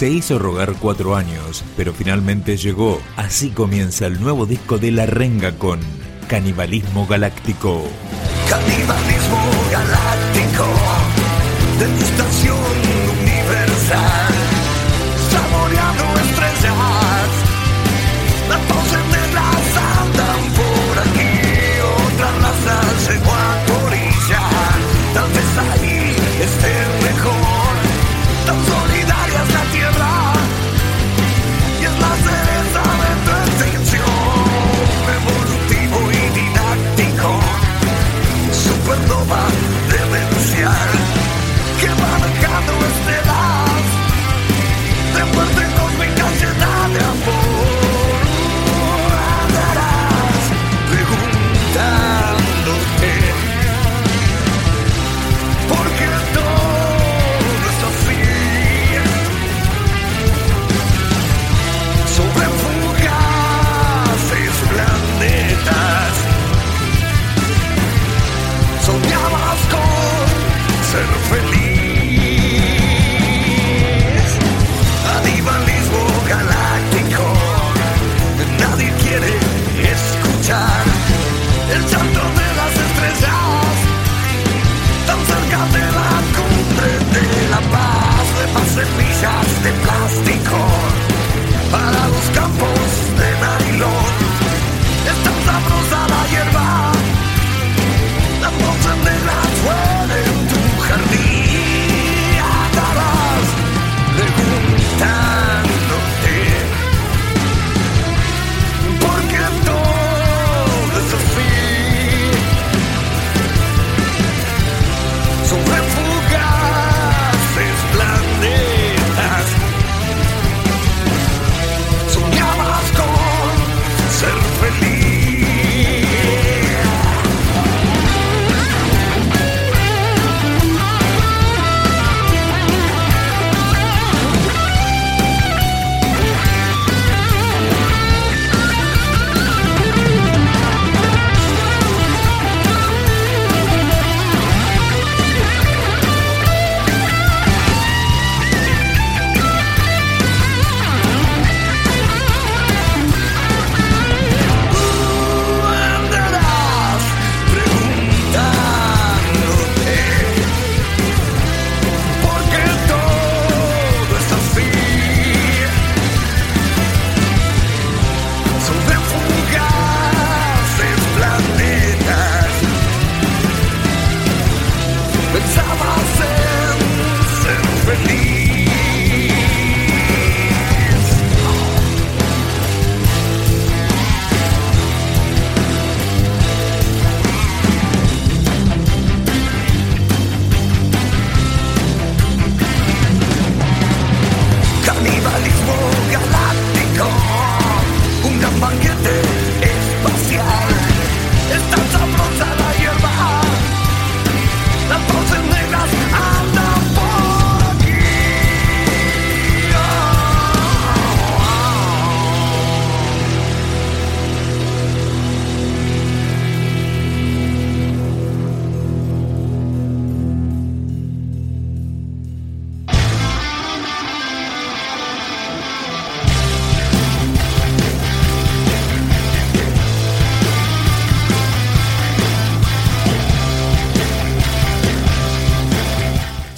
Se hizo rogar cuatro años, pero finalmente llegó. Así comienza el nuevo disco de La Renga con Canibalismo Galáctico. Canibalismo galáctico, banquete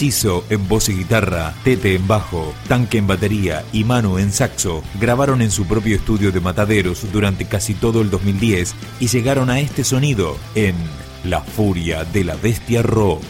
Chizo en voz y guitarra, Tete en bajo, Tanque en batería y Manu en saxo grabaron en su propio estudio de Mataderos durante casi todo el 2010 y llegaron a este sonido en La Furia de la Bestia Rock.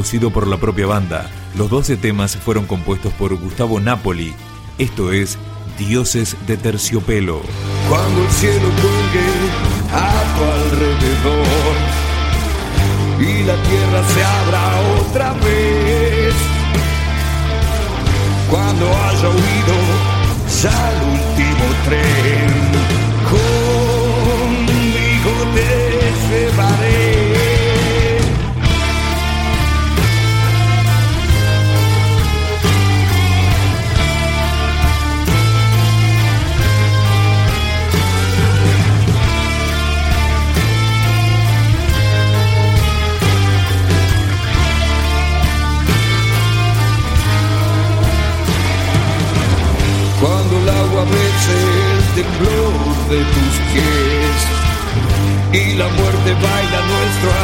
Producido por la propia banda. Los 12 temas fueron compuestos por Gustavo Napoli. Esto es Dioses de Terciopelo. Cuando el cielo cuelgue a tu alrededor y la tierra se abra otra vez. Cuando haya huido ya el último tren, y la muerte baila nuestro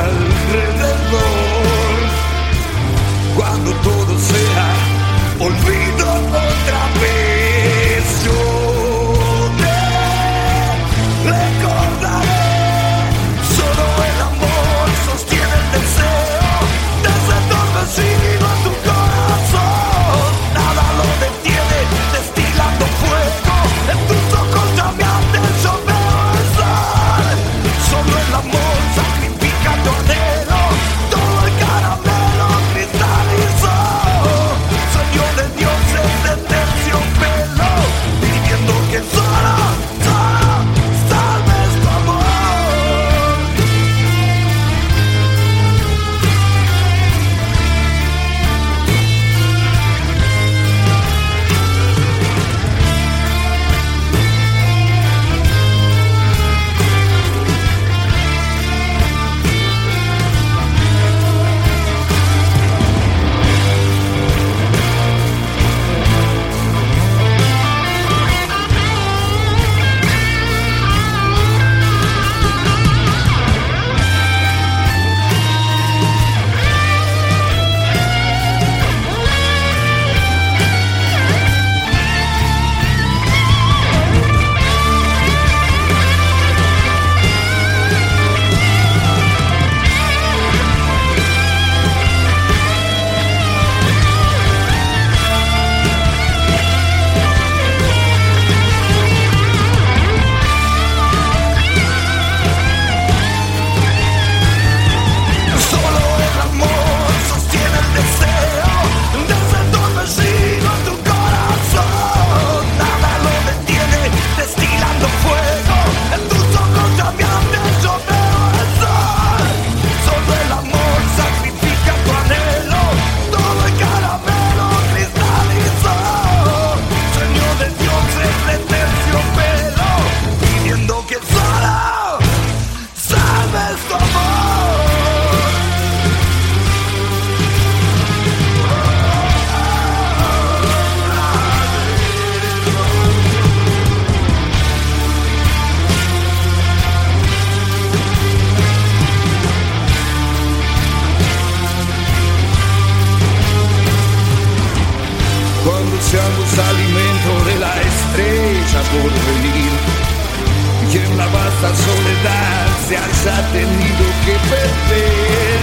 se haya tenido que perder.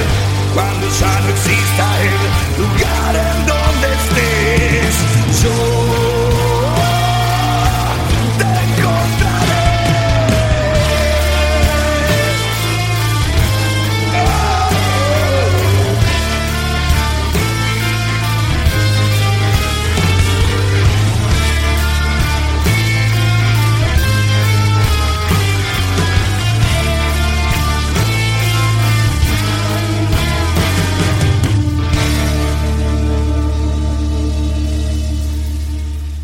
Cuando ya no exista el lugar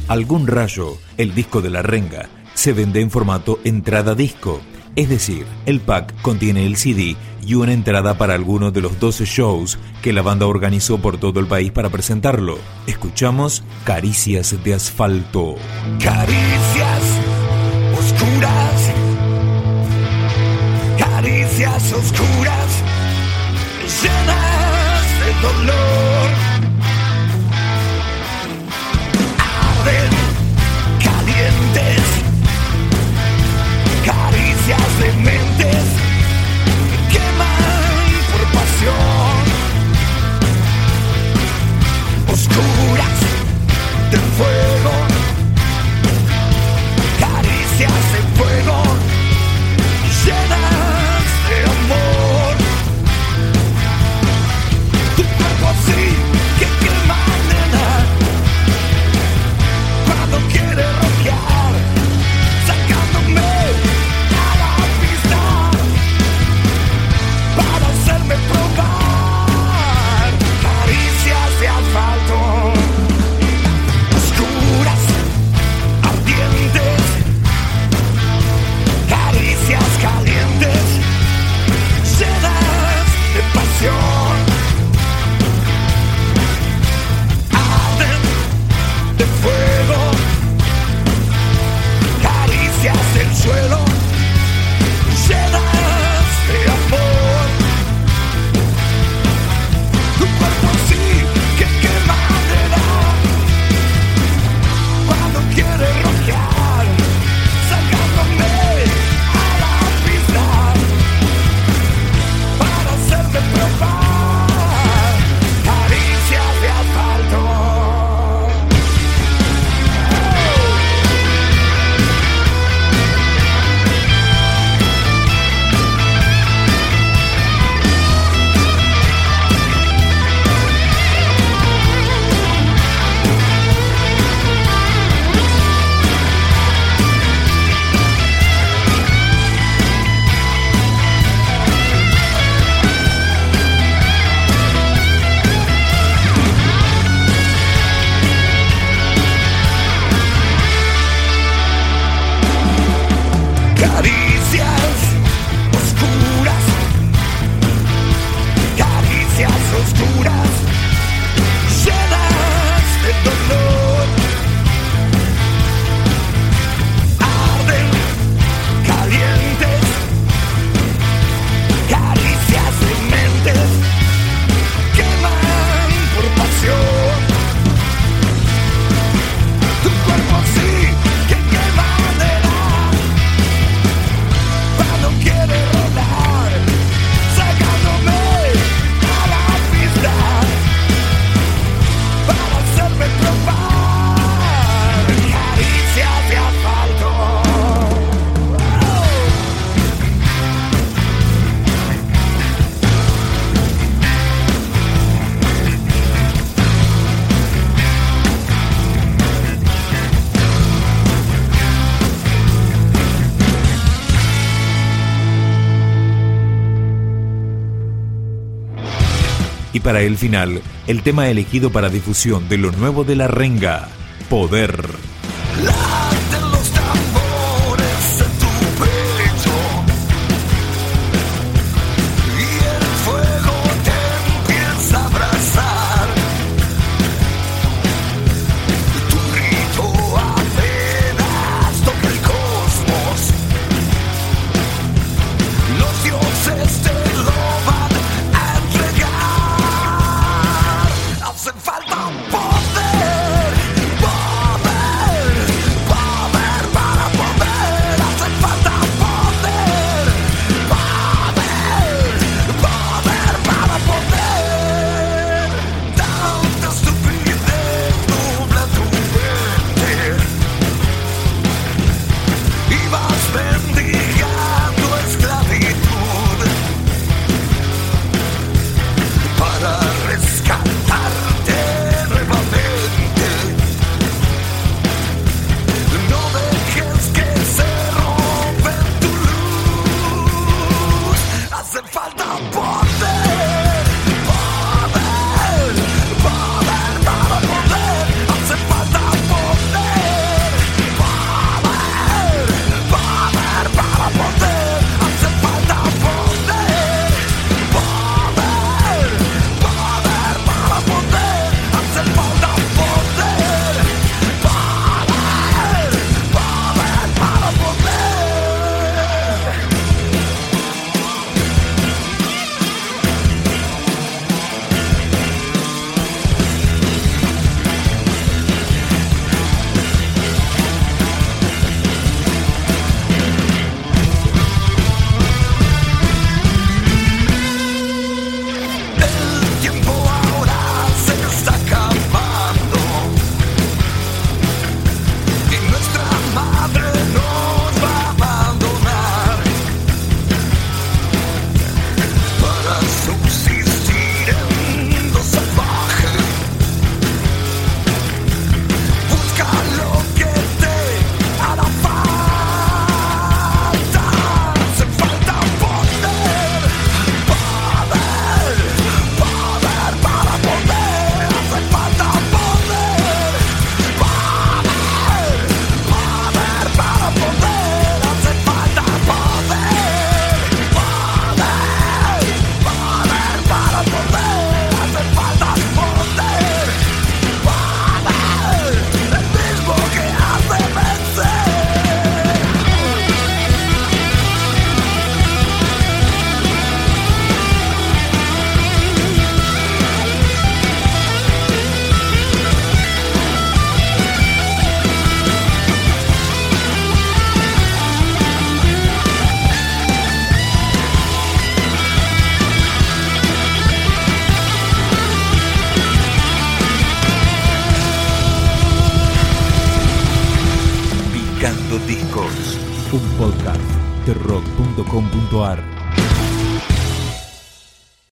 Algún rayo, el disco de la renga, se vende en formato entrada disco. Es decir, el pack contiene el CD y una entrada para alguno de los 12 shows que la banda organizó por todo el país para presentarlo. Escuchamos Caricias de Asfalto. Caricias oscuras, caricias oscuras, llenas de dolor. suelo. Y para el final, el tema elegido para difusión de lo nuevo de la renga, Poder.